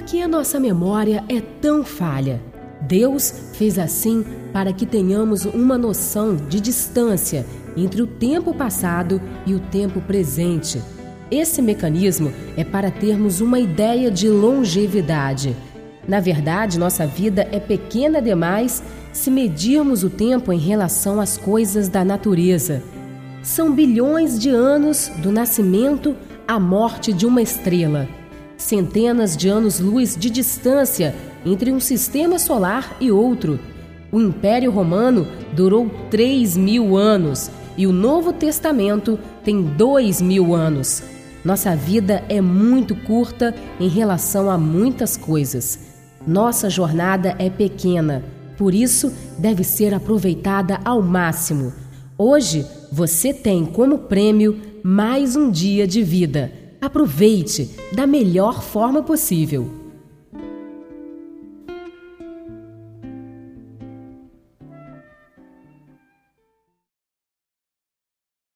que a nossa memória é tão falha? Deus fez assim para que tenhamos uma noção de distância entre o tempo passado e o tempo presente. Esse mecanismo é para termos uma ideia de longevidade. Na verdade, nossa vida é pequena demais se medirmos o tempo em relação às coisas da natureza. São bilhões de anos do nascimento à morte de uma estrela centenas de anos-luz de distância entre um sistema solar e outro. O Império Romano durou 3 mil anos e o Novo Testamento tem 2 mil anos. Nossa vida é muito curta em relação a muitas coisas. Nossa jornada é pequena, por isso deve ser aproveitada ao máximo. Hoje você tem como prêmio mais um dia de vida. Aproveite da melhor forma possível.